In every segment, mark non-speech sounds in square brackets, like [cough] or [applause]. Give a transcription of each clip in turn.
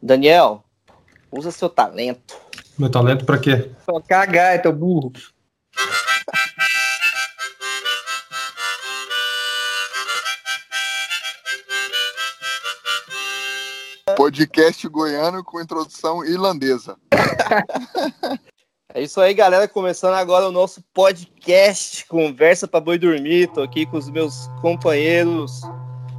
Daniel, usa seu talento. Meu talento pra quê? Só cagar, teu burro. Podcast goiano com introdução irlandesa. [laughs] É isso aí, galera. Começando agora o nosso podcast Conversa para Boi Dormir. Tô aqui com os meus companheiros,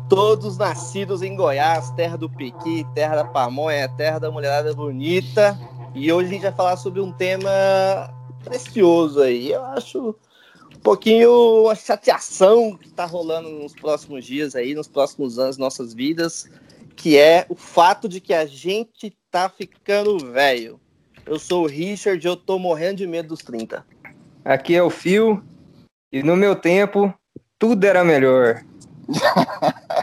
todos nascidos em Goiás, terra do Piqui, terra da pamonha, terra da mulherada bonita. E hoje a gente vai falar sobre um tema precioso aí. Eu acho um pouquinho a chateação que tá rolando nos próximos dias aí, nos próximos anos, nossas vidas, que é o fato de que a gente tá ficando velho. Eu sou o Richard e eu tô morrendo de medo dos 30. Aqui é o Fio. E no meu tempo, tudo era melhor. [laughs]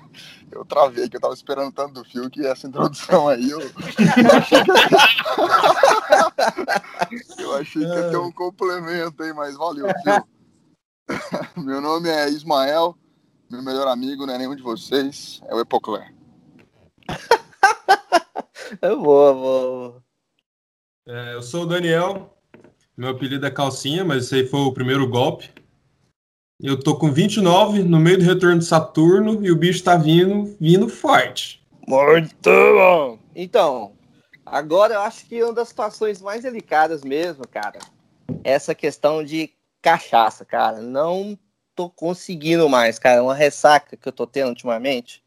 eu travei, que eu tava esperando tanto do fio que essa introdução aí eu, eu achei, que... eu achei que ia ter um complemento aí, mas valeu, fio. [laughs] Meu nome é Ismael, meu melhor amigo não é nenhum de vocês, é o Epocler. [laughs] é boa, boa. É, eu sou o Daniel, meu apelido é Calcinha, mas esse aí foi o primeiro golpe. Eu tô com 29 no meio do retorno de Saturno e o bicho tá vindo, vindo forte. Muito bom! Então, agora eu acho que uma das situações mais delicadas mesmo, cara, é essa questão de cachaça, cara. Não tô conseguindo mais, cara. Uma ressaca que eu tô tendo ultimamente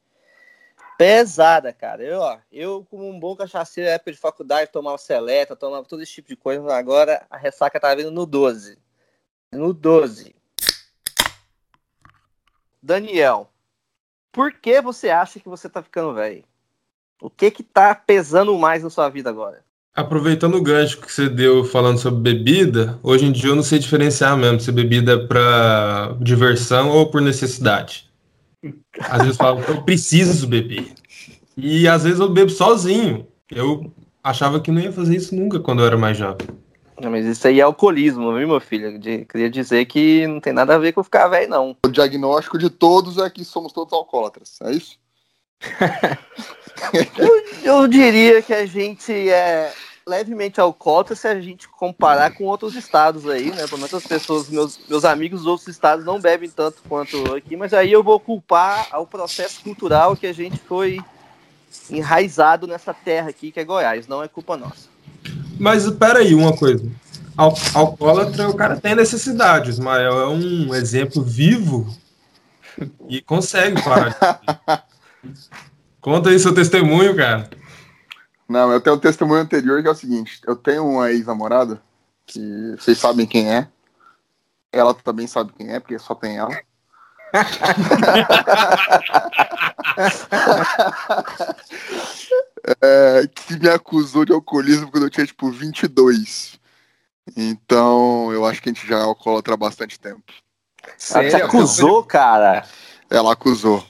pesada, cara. Eu, ó, eu como um bom cachaceiro, época de faculdade, tomava seleta, tomava todo esse tipo de coisa, agora a ressaca tá vindo no 12. No 12. Daniel, por que você acha que você tá ficando velho? O que que tá pesando mais na sua vida agora? Aproveitando o gancho que você deu falando sobre bebida, hoje em dia eu não sei diferenciar mesmo se bebida é pra diversão ou por necessidade. Às vezes eu falo, eu preciso beber. E às vezes eu bebo sozinho. Eu achava que não ia fazer isso nunca quando eu era mais jovem. Não, mas isso aí é alcoolismo, viu, meu filho? De, queria dizer que não tem nada a ver com ficar velho, não. O diagnóstico de todos é que somos todos alcoólatras, é isso? [laughs] eu, eu, diria que a gente é levemente alcoólatra se a gente comparar com outros estados aí, né? Pelo menos as pessoas, meus, meus amigos dos outros estados não bebem tanto quanto aqui, mas aí eu vou culpar ao processo cultural que a gente foi enraizado nessa terra aqui, que é Goiás, não é culpa nossa. Mas espera aí, uma coisa. Al alcoólatra, o cara tem necessidade. Ismael é um exemplo vivo e consegue parar. [laughs] Conta aí seu testemunho, cara. Não, eu tenho um testemunho anterior que é o seguinte: eu tenho uma ex-namorada, que vocês sabem quem é. Ela também sabe quem é, porque só tem ela. [laughs] é, que me acusou de alcoolismo quando eu tinha tipo 22. Então, eu acho que a gente já é alcoólatra há bastante tempo. Ela te acusou, cara? Ela acusou.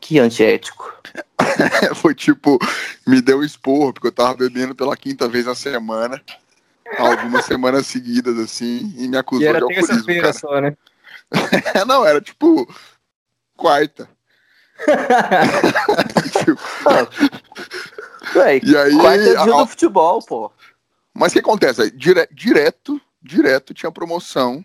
Que antiético. [laughs] Foi tipo, me deu um esporro, porque eu tava bebendo pela quinta vez na semana. Algumas semanas seguidas, assim, e me acusou e era de alcoolismo. Cara. Só, né? [laughs] Não, era tipo quarta. [laughs] Ué, e aí, quarta é dia a... do futebol, pô. Mas o que acontece? Dire... Direto, direto tinha promoção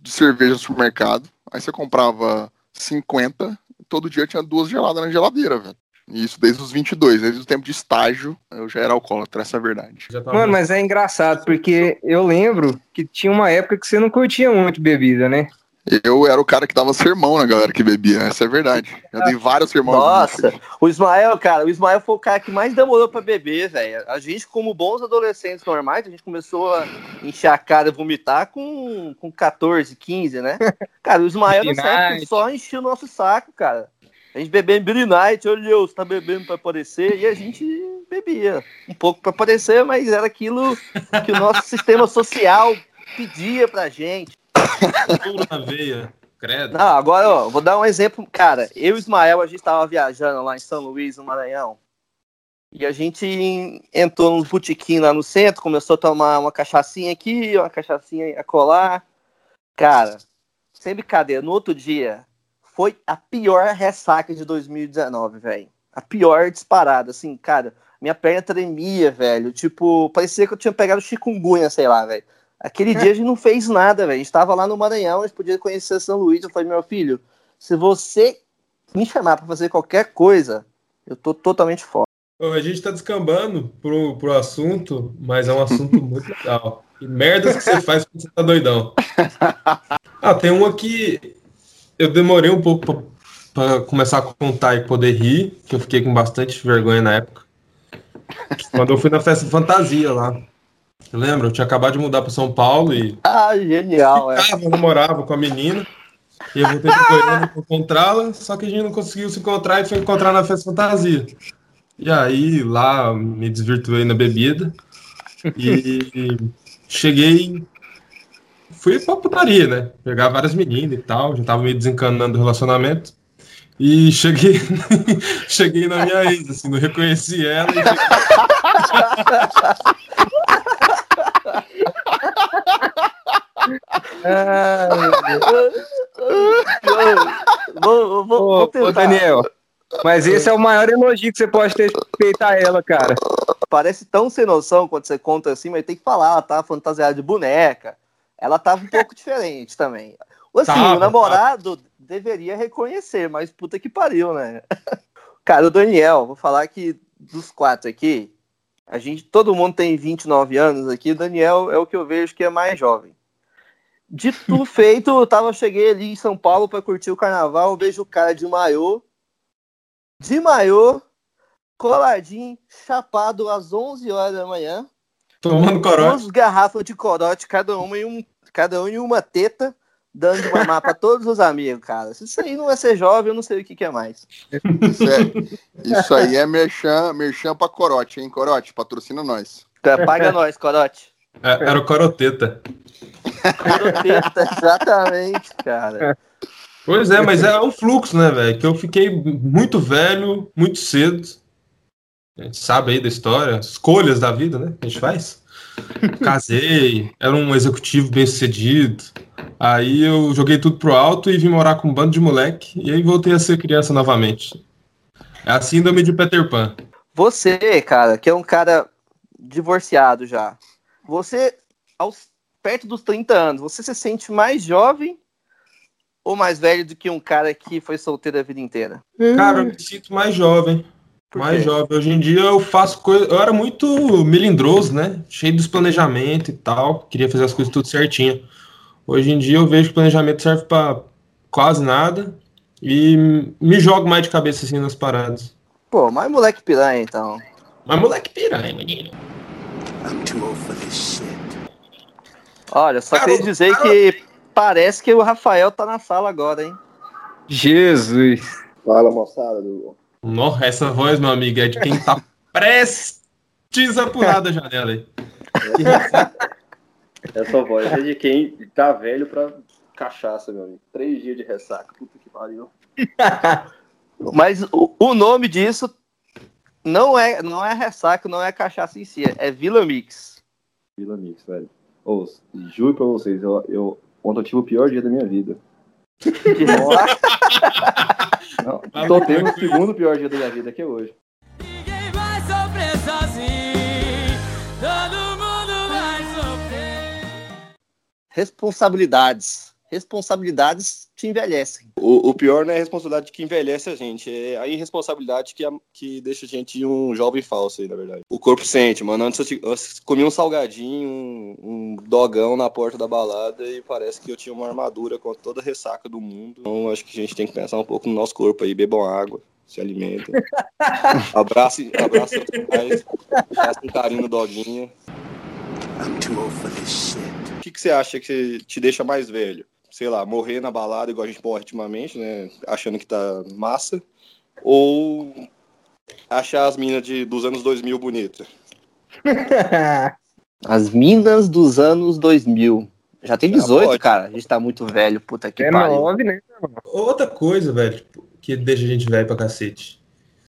de cerveja no supermercado. Aí você comprava 50 todo dia tinha duas geladas na geladeira, velho. Isso desde os 22, desde o tempo de estágio, eu já era alcoólatra, essa é a verdade. Mano, mas é engraçado, porque eu lembro que tinha uma época que você não curtia muito bebida, né? Eu era o cara que dava sermão na galera que bebia, essa é verdade. Eu dei vários sermões. Nossa, o Ismael, cara, o Ismael foi o cara que mais demorou para beber, velho. A gente, como bons adolescentes normais, a gente começou a encher a cara e vomitar com, com 14, 15, né? [laughs] Cara, o Ismael nessa época só enchia o nosso saco, cara. A gente bebia em Billy Night, olha, você tá bebendo para aparecer, e a gente bebia um pouco para aparecer, mas era aquilo que o nosso [laughs] sistema social pedia pra gente na veia. Credo. Não, agora, ó, vou dar um exemplo. Cara, eu e Ismael, a gente tava viajando lá em São Luís, no Maranhão. E a gente entrou num botequim lá no centro, começou a tomar uma cachaçinha aqui, uma cachaçinha a colar. Cara, sem brincadeira, no outro dia, foi a pior ressaca de 2019, velho. A pior disparada, assim, cara. Minha perna tremia, velho. Tipo, parecia que eu tinha pegado chikungunya, sei lá, velho. Aquele dia a gente não fez nada, velho. A gente tava lá no Maranhão, a gente podia conhecer São Luís. Eu falei, meu filho, se você me chamar para fazer qualquer coisa, eu tô totalmente fora. A gente tá descambando pro, pro assunto, mas é um assunto [laughs] muito legal. Que merdas que você faz quando você tá doidão. [laughs] Ah, tem uma que eu demorei um pouco para começar a contar e poder rir, que eu fiquei com bastante vergonha na época. Quando eu fui na festa fantasia lá. Lembra? Eu tinha acabado de mudar para São Paulo e. Ah, genial, é. Eu namorava com a menina. E eu voltei de Goiânia pra encontrá-la, só que a gente não conseguiu se encontrar e foi encontrar na festa fantasia. E aí lá me desvirtuei na bebida e cheguei. Fui pra putaria, né? Pegar várias meninas e tal, já tava meio desencanando do relacionamento. E cheguei, [laughs] cheguei na minha ex, assim, não reconheci ela. E [laughs] [laughs] vou, vou, vou ô, Daniel, mas esse é o maior elogio que você pode ter feito a ela, cara. Parece tão sem noção quando você conta assim, mas tem que falar, ela tava fantasiada de boneca. Ela tava um pouco diferente também. Assim, tava, o namorado tava. deveria reconhecer, mas puta que pariu, né? [laughs] Cara, o Daniel, vou falar que dos quatro aqui, a gente, todo mundo tem 29 anos aqui, o Daniel é o que eu vejo que é mais jovem. De tudo feito, eu tava, cheguei ali em São Paulo para curtir o carnaval, vejo o cara de maiô, de maiô, coladinho, chapado às 11 horas da manhã. Tomando corote. Duas garrafas de corote, cada uma em, um, cada um em uma teta, dando de mamar para todos os amigos, cara. Se isso aí não é ser jovem, eu não sei o que, que é mais. Isso, é, isso aí é merchan, merchan pra corote, hein? Corote, patrocina nós. Paga nós, corote. É, era o coroteta. coroteta, [laughs] exatamente, cara. Pois é, mas é um fluxo, né, velho? Que eu fiquei muito velho, muito cedo. A gente sabe aí da história, escolhas da vida, né? Que a gente faz. Casei, era um executivo bem sucedido. Aí eu joguei tudo pro alto e vim morar com um bando de moleque. E aí voltei a ser criança novamente. É a síndrome de Peter Pan. Você, cara, que é um cara divorciado já. Você, aos perto dos 30 anos, você se sente mais jovem ou mais velho do que um cara que foi solteiro a vida inteira? Cara, eu me sinto mais jovem. Mais jovem. Hoje em dia eu faço coisa. Eu era muito melindroso, né? Cheio dos planejamentos e tal. Queria fazer as coisas tudo certinho. Hoje em dia eu vejo que o planejamento serve para quase nada. E me jogo mais de cabeça assim nas paradas. Pô, mais moleque piranha então. Mais moleque piranha, menino. Olha, só queria dizer que parece que o Rafael tá na sala agora, hein? Jesus. Fala, moçada. Do... Nossa, essa voz, meu amigo, é de quem tá [laughs] prestes a pular da janela aí. [laughs] essa voz é de quem tá velho pra cachaça, meu amigo. Três dias de ressaca. Puta que pariu. [laughs] Mas o, o, nome disso não é, não é ressaca, não é cachaça em si, é Vila Mix. Vila Mix, velho. Ou, juro pra vocês, eu, eu, ontem eu tive o pior dia da minha vida. [laughs] Não, tô tendo o segundo pior dia da minha vida que é hoje. Ninguém vai sofrer sozinho, todo mundo vai sofrer. Responsabilidades responsabilidades te envelhecem. O, o, pior não é a responsabilidade que envelhece a gente, é a irresponsabilidade que, a, que deixa a gente um jovem falso aí, na verdade. O corpo sente, mano. Antes eu, eu comi um salgadinho, um, um, dogão na porta da balada e parece que eu tinha uma armadura com toda a ressaca do mundo. Então acho que a gente tem que pensar um pouco no nosso corpo aí, bebam água. Se alimentem. [laughs] abraço, abraço pais, faça um carinho no doguinho. I'm too old for this shit. O que, que você acha que te deixa mais velho? Sei lá, morrer na balada igual a gente morre ultimamente, né? Achando que tá massa. Ou achar as minas de, dos anos 2000 bonitas. [laughs] as minas dos anos 2000. Já tem 18, Já cara. A gente tá muito velho, puta que é pariu. Nove, né? Outra coisa, velho, que deixa a gente velho pra cacete.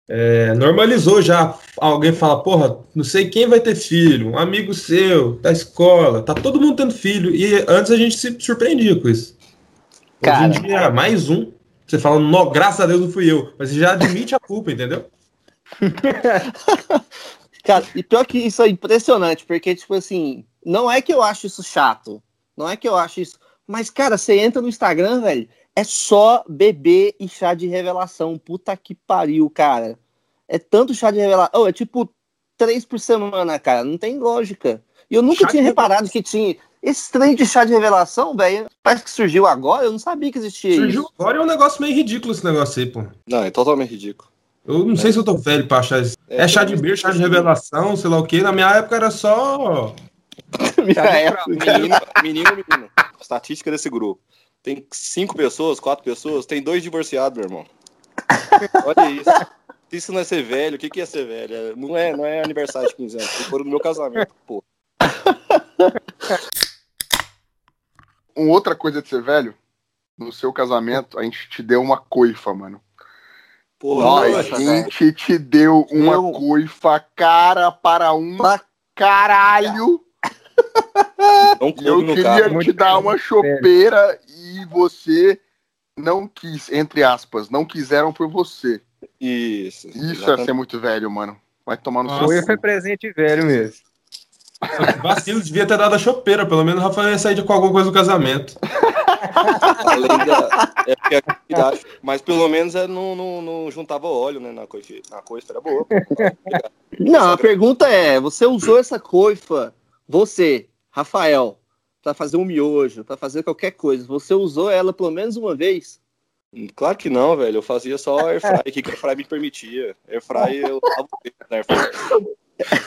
É, normalizou já. Alguém fala, porra, não sei quem vai ter filho, um amigo seu, da escola, tá todo mundo tendo filho. E antes a gente se surpreendia com isso. Cara, Hoje em dia, mais um. Você fala, no, graças a Deus não fui eu. Mas você já admite a culpa, entendeu? [laughs] Cara, e pior que isso é impressionante, porque, tipo assim, não é que eu acho isso chato. Não é que eu acho isso. Mas, cara, você entra no Instagram, velho, é só bebê e chá de revelação. Puta que pariu, cara. É tanto chá de revelação. Oh, é tipo três por semana, cara. Não tem lógica. E eu nunca Chá tinha reparado que tinha. Esse trem de chá de revelação, velho, parece que surgiu agora. Eu não sabia que existia Surgiu isso. agora é um negócio meio ridículo esse negócio aí, pô. Não, é totalmente ridículo. Eu não sei se eu tô velho pra achar isso. É, É, chá de pelo beer, chá de revelação, sei lá o quê. Na minha época era só. [laughs] Minha época. Menino, menino, menino. Estatística desse grupo. Tem cinco pessoas, quatro pessoas, tem dois divorciados, meu irmão. [laughs] Olha isso. Isso não é ser velho, o que, que é ser velho? É- Não é, não é aniversário de 15 anos. Foram no meu casamento, pô. [laughs] Uma outra coisa de ser velho, no seu casamento, a gente te deu uma coifa, mano. Porra, a gente te deu uma Meu- coifa cara para um Pra caralho. [laughs] não eu queria carro. te dar uma chopeira e você não quis, entre aspas, não quiseram por você. Isso. Isso é exatamente. ser muito velho, mano. Vai tomar no Nossa. Foi, seu foi presente velho mesmo. Vacilo, devia ter dado a chopeira. Pelo menos o Rafael ia sair com alguma coisa no casamento. [laughs] Além da- é mas pelo menos é, não, não, não juntava óleo, né? Na coifa, na coifa era boa. [laughs] Não, a pergunta é: você usou essa coifa, você, Rafael, pra fazer um miojo, pra fazer qualquer coisa, você usou ela pelo menos uma vez? Claro que não, velho. Eu fazia só airfry, que que airfry me permitia. Airfry eu lavo na airfry.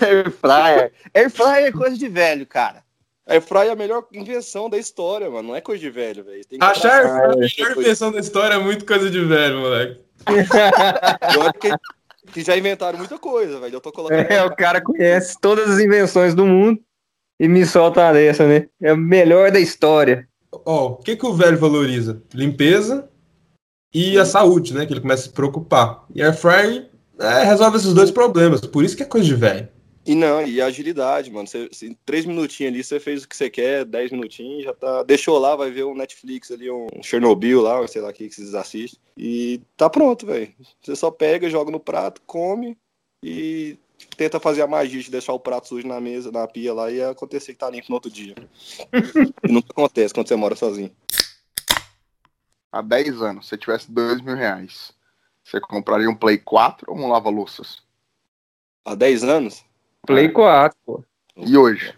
Air fryer. Air fryer é coisa de velho, cara. Airfry é a melhor invenção da história, mano. Não é coisa de velho, velho. Achar abraçar, a é melhor coisa- invenção da história é muito coisa de velho, moleque. Pior que, que já inventaram muita coisa, velho. Eu tô colocando. É, o cara conhece todas as invenções do mundo e me solta uma dessa, né? É o melhor da história. Ó, o que, que o velho valoriza? Limpeza e a saúde, né? Que ele começa a se preocupar. E air fryer é, resolve esses dois problemas. Por isso que é coisa de velho. E não, e a agilidade, mano. Você, você- em três minutinhos ali, você fez o que você quer, dez minutinhos, já tá. Deixou lá, vai ver um Netflix ali, um Chernobyl lá, sei lá o que que vocês assistem. E tá pronto, velho. Você só pega, joga no prato, come e tenta fazer a magia de deixar o prato sujo na mesa, na pia lá e acontecer que tá limpo no outro dia. [laughs] e nunca acontece quando você mora sozinho. Há 10 anos, se você tivesse 2 mil reais, você compraria um Play 4 ou um lava-louças? Há 10 anos? Play 4, pô. E hoje?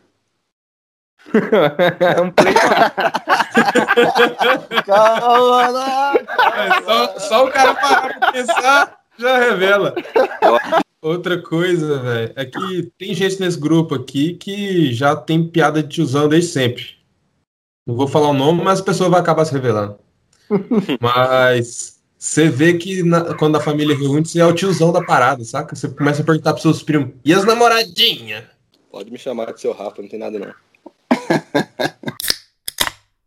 [laughs] um Play 4. [laughs] É, só, só o cara parar pra pensar já revela. Outra coisa, velho, é que tem gente nesse grupo aqui que já tem piada de tiozão desde sempre. Não vou falar o nome, mas a pessoa vai acabar se revelando. [laughs] Mas você vê que na- quando a família reúne, você é o tiozão da parada, saca? Você começa a perguntar pros seus primos, e as namoradinhas? Pode me chamar de seu Rafa, não tem nada não.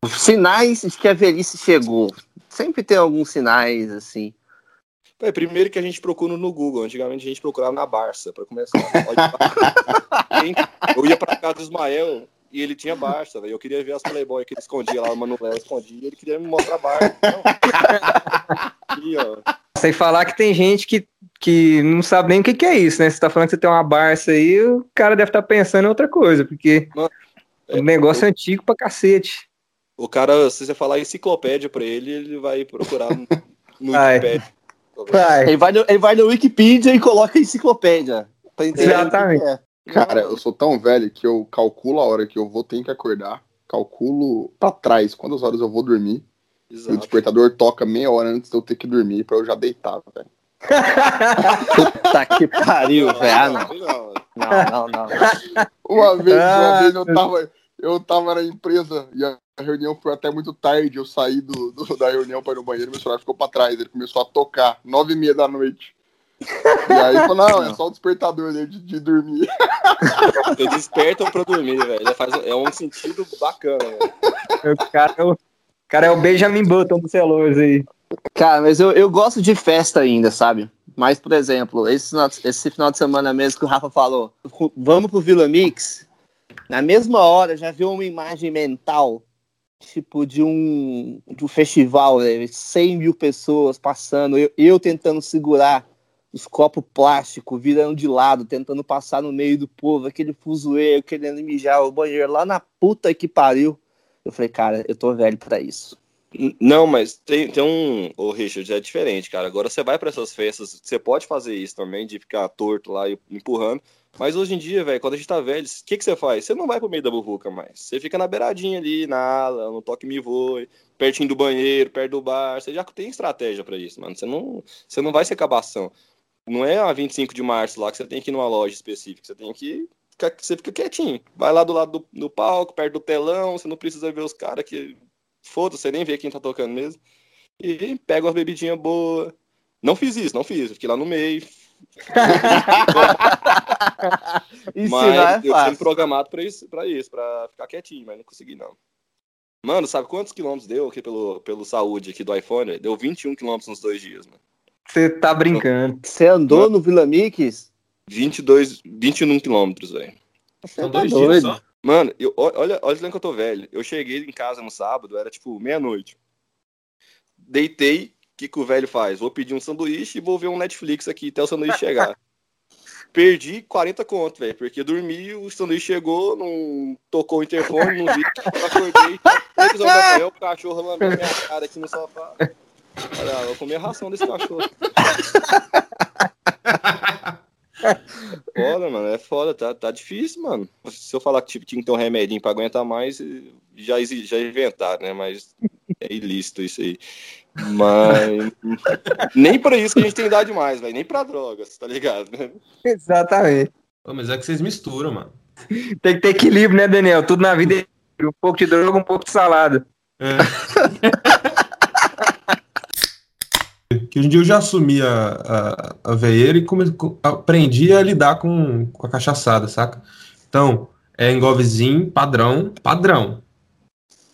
[laughs] Sinais de que a velhice chegou. Sempre tem alguns sinais, assim. É, primeiro que a gente procura no Google. Antigamente a gente procurava na Barça, pra começar. [laughs] Eu ia pra casa do Ismael e ele tinha Barça, velho. Eu queria ver as Playboy que ele escondia lá, o Manuel escondia, e ele queria me mostrar Barça. [laughs] Ó. Sem falar que tem gente que, que não sabe nem o que, que é isso, né? Você tá falando que você tem uma Barça aí, o cara deve estar pensando em outra coisa, porque Mano, o negócio é antigo pra cacete. O cara, se você falar enciclopédia pra ele, ele vai procurar no. [laughs] Wikipedia. Vai. Ele vai, no, ele vai no Wikipedia e coloca enciclopédia. Pra entender Exatamente. é. Cara, eu sou tão velho que eu calculo a hora que eu vou ter que acordar, calculo pra trás quantas horas eu vou dormir. E o despertador toca meia hora antes de eu ter que dormir pra eu já deitar, velho. Puta que pariu, velho. Ah, não. não. Não, não, não. Uma vez, uma Ah, vez eu tava, eu tava na empresa e a reunião foi até muito tarde. Eu saí do, do- da reunião para ir no banheiro e meu celular ficou pra trás. Ele começou a tocar, nove e meia da noite. E aí falou, não, é só o despertador dele de, de dormir. [laughs] Eu desperto pra dormir, velho. É um sentido bacana, velho. O cara, é o, cara é o Benjamin Button dos celulares aí. Cara, mas eu, eu gosto de festa ainda, sabe? Mas, por exemplo, esse final, de- esse final de semana mesmo que o Rafa falou, vamos pro Vila Mix, na mesma hora já viu uma imagem mental, tipo, de um, de um festival, né? 100 mil pessoas passando, eu, eu tentando segurar os copos plásticos virando de lado, tentando passar no meio do povo, aquele fuzueiro querendo mijar o banheiro lá na puta que pariu. Eu falei, cara, eu tô velho pra isso. Não, mas tem, tem um. O Richard é diferente, cara. Agora você vai pra essas festas, você pode fazer isso também, de ficar torto lá e empurrando. Mas hoje em dia, velho, quando a gente tá velho, o que, que você faz? Você não vai pro meio da buvuca mais. Você fica na beiradinha ali, na ala, no toque me voe, pertinho do banheiro, perto do bar. Você já tem estratégia pra isso, mano. Você não, você não vai ser cabação. Não é a 25 de março lá que você tem que ir numa loja específica. Você tem que. ficar- Você fica quietinho. Vai lá do lado do, do palco, perto do telão. Você não precisa ver os caras que. Foda-se, você nem vê quem tá tocando mesmo. E pega umas bebidinhas boas. Não fiz isso, não fiz. Fiquei lá no meio. [laughs] Ensinar mas é eu fácil. programado pra isso, pra isso, pra ficar quietinho, mas não consegui não. Mano, sabe quantos quilômetros deu aqui pelo, pelo saúde aqui do iPhone? Deu 21 quilômetros nos dois dias, mano. Você tá brincando. Você andou no Vila Mix? 22, 21 quilômetros, velho. São tá dois doido. dias só. Mano, eu, olha, olha o tanto que eu tô velho. Eu cheguei em casa no sábado, era tipo meia-noite. Deitei, que, que o velho faz? Vou pedir um sanduíche e vou ver um Netflix aqui até o sanduíche chegar. [laughs] Perdi 40 conto, velho, porque dormi, o sanduíche chegou, não tocou o interfone, não vi, [laughs] acordei, da manhã, o cachorro lambendo minha cara aqui no sofá. Olha, vou comer a ração desse cachorro. [laughs] Foda, mano, é foda, tá, tá difícil, mano. Se eu falar que tipo, tinha que ter um remedinho pra aguentar mais, já, já inventaram, né? Mas é ilícito isso aí. Mas nem pra isso que a gente tem idade mais, velho. Nem pra drogas, tá ligado? Exatamente. Pô, mas é que vocês misturam, mano. Tem que ter equilíbrio, né, Daniel? Tudo na vida é um pouco de droga, um pouco de salada. É. [laughs] que hoje em dia eu já assumi a, a, a veieira e come, co- aprendi a lidar com, com a cachaçada, saca? Então, é engolvezinho, padrão, padrão.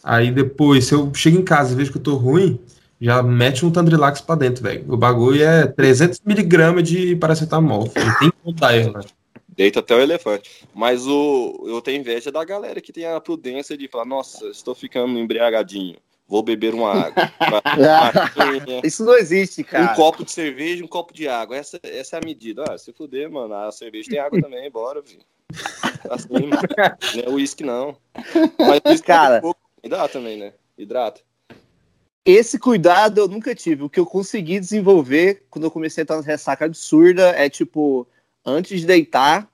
Aí depois, se eu chego em casa e vejo que eu tô ruim, já mete um Tandrilax pra dentro, velho. O bagulho é 300mg de paracetamol. Não tem como dar erro, velho. Deita até o elefante. Mas o, eu tenho inveja da galera que tem a prudência de falar, nossa, estou ficando embriagadinho. Vou beber uma água. Uma [laughs] Isso não existe, um cara. copo de cerveja e um copo de água. Essa, essa é a medida. Ah, se fuder, mano. A cerveja tem água [laughs] também, bora, filho. Assim, mano. [laughs] Não é uísque, não. Mas uísque Cara. é pouco. Dá também, né? Hidrata. Esse cuidado eu nunca tive. O que eu consegui desenvolver quando eu comecei a estar na ressaca absurda é tipo, antes de deitar,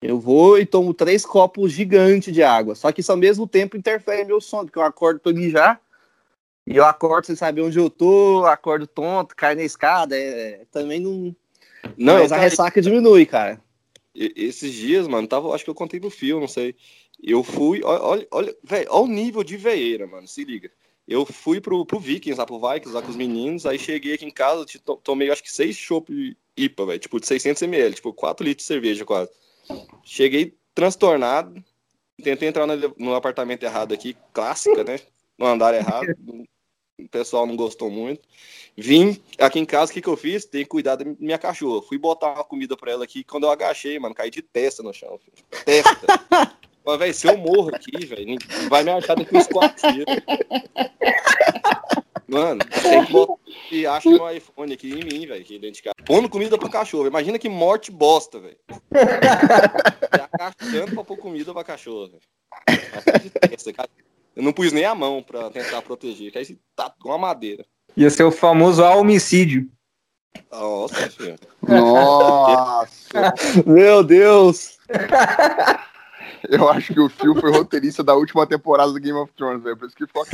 eu vou e tomo três copos gigantes de água. Só que isso ao mesmo tempo interfere no meu sono, porque eu acordo todo mijar. E eu acordo sem saber onde eu tô, acordo tonto, caio na escada. é- também não. Não, Mas a cara, ressaca diminui, cara. Esses dias, mano, tava, acho que eu contei no fio, não sei. Eu fui, olha, olha, velho, olha o nível de veieira, mano, se liga. Eu fui pro, pro Vikings, lá pro Vikings, lá com os meninos, aí cheguei aqui em casa, tomei acho que seis chopp IPA, velho, tipo de 600ml, tipo 4 litros de cerveja quase. Cheguei transtornado, tentei entrar no, no apartamento errado aqui, clássica, né, no andar errado, [laughs] o pessoal não gostou muito. Vim aqui em casa, o que, que eu fiz? Tenho que cuidar da minha cachorra. Fui botar uma comida pra ela aqui. Quando eu agachei, mano, caí de testa no chão. Filho. Testa. [laughs] Mas, velho, se eu morro aqui, velho, vai me achar daqui uns quatro dias. Mano, tem que botar e acha meu iPhone aqui em mim, velho, aqui dentro de casa. Pondo comida pro cachorro. Imagina que morte bosta, velho. Tá agachando pra pôr comida pra cachorro, velho. Eu não pus nem a mão pra tentar proteger. Que aí tá com uma madeira. Ia ser o famoso homicídio. Nossa, filho. Nossa, Meu Deus! Eu acho que o Phil foi roteirista da última temporada do Game of Thrones, velho. Por isso que ficou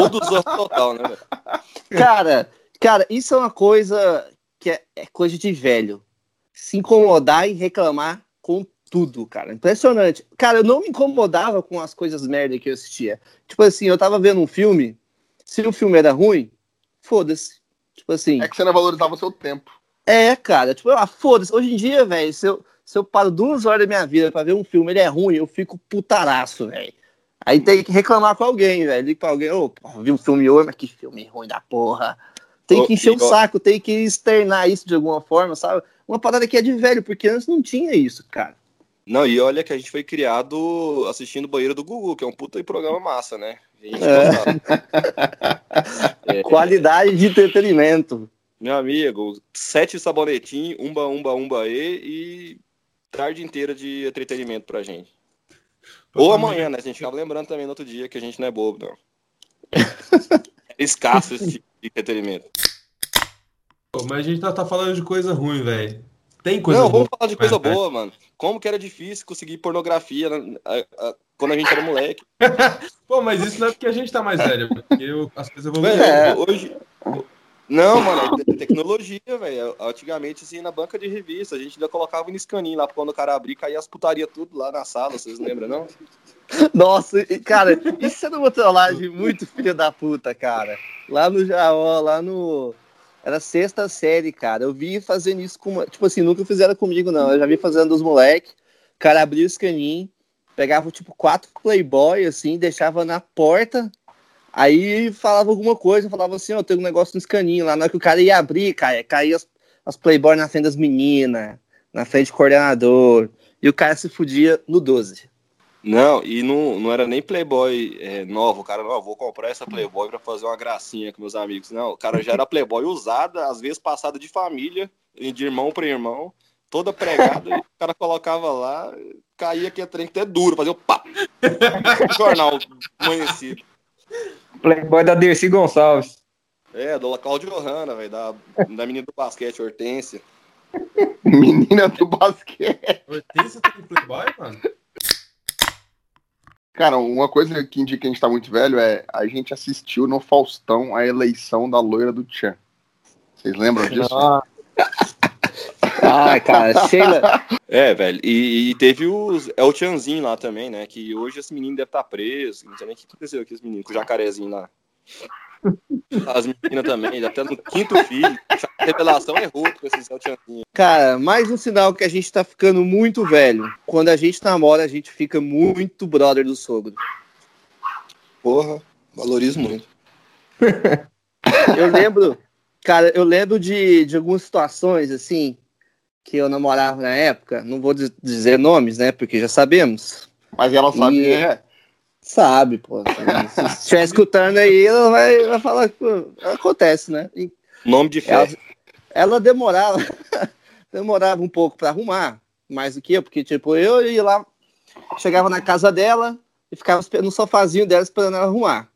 Ou [laughs] dos outros total, né, velho? Cara, cara, isso é uma coisa que é, é coisa de velho. Se incomodar e reclamar com tudo, cara. Impressionante. Cara, eu não me incomodava com as coisas merda que eu assistia. Tipo assim, eu tava vendo um filme, se o filme era ruim, foda-se. Tipo assim, É que você não valorizava o seu tempo. é, cara, tipo, ah, foda-se. Hoje em dia, velho, se eu, se eu paro duas horas da minha vida pra ver um filme, ele é ruim, eu fico putaraço, velho. Aí tem que reclamar com alguém, velho. Liga pra alguém, ô, porra, vi um filme hoje, mas que filme ruim da porra. Tem que encher o Igor. saco, tem que externar isso de alguma forma, sabe? Uma parada que é de velho, porque antes não tinha isso, cara. Não, e olha que a gente foi criado assistindo o Banheiro do Gugu, que é um puta de programa massa, né? É. [laughs] É, Qualidade de entretenimento. Meu amigo, sete sabonetinhos, umba, umba, umba e, e tarde inteira de entretenimento pra gente. Ou amanhã, né? A gente ficava lembrando também no outro dia que a gente não é bobo, não. [laughs] É escasso esse tipo de entretenimento. Pô, mas a gente tá, tá falando de coisa ruim, velho. Tem coisa não, boa. vamos falar de coisa né? boa, mano. Como que era difícil conseguir pornografia né, a- a- quando a gente era moleque. [laughs] Pô, mas isso não é porque a gente tá mais velho, porque eu- as coisas. Velho, É. hoje. Não, mano, é te- tecnologia, velho. Antigamente, assim, na banca de revista, a gente ainda colocava no escaninho lá, quando o cara abrir, caía as putaria tudo lá na sala, vocês lembram, não? [laughs] Nossa, cara, isso era uma trollagem muito filha da puta, cara. Lá no Jaó, lá no. Era sexta série, cara. Eu vi fazendo isso com. uma- Tipo assim, nunca fizeram comigo, não. Eu já vi fazendo dos moleques. O cara abria o escaninho, pegava, tipo, quatro Playboy, assim, deixava na porta. Aí falava alguma coisa, falava assim, ó, tem um negócio no escaninho lá. Na hora que o cara ia abrir, cara, caía as, as Playboy na frente das meninas, na frente do coordenador. E o cara se fudia no 12. Não, e não, não era nem Playboy é, novo. O cara, não, vou comprar essa Playboy pra fazer uma gracinha com meus amigos. Não, o cara já era Playboy usada, às vezes passada de família, de irmão pra irmão, toda pregada, e o cara colocava lá, caía aqui a trem até duro, fazia o pá! [laughs] Jornal amanhecido. Playboy da Dercy Gonçalves. É, do Cláudio Johanna, velho, da, da menina do basquete, Hortência. [laughs] Menina do basquete. Hortência tem Playboy, mano? Cara, uma coisa que indica que a gente tá muito velho é a gente assistiu no Faustão a eleição da loira do Tchan. Vocês lembram disso? Ai, cara, Sheila. [laughs] É, velho, e, e teve os. É o Tchanzinho lá também, né? Que hoje esse menino deve estar preso. Não sei nem o que aconteceu com esse menino, com o jacarezinho lá. As meninas também, até no quinto filho. A revelação errou com esse Zé Tchanzinho. Cara, mais um sinal que a gente tá ficando muito velho. Quando a gente namora, a gente fica muito brother do sogro. Porra, valorizo muito. [laughs] Eu lembro, cara, eu lembro de, de algumas situações, assim, que eu namorava na época. Não vou diz- dizer nomes, né? Porque já sabemos. Mas ela sabe E- é. Sabe, pô. [laughs] Se estiver escutando aí, ela vai, vai falar pô, acontece, né? E Nome de ela, fé. ela demorava, [laughs] demorava um pouco pra arrumar, mais do que eu, porque, tipo, eu ia lá, chegava na casa dela e ficava no sofazinho dela esperando ela arrumar.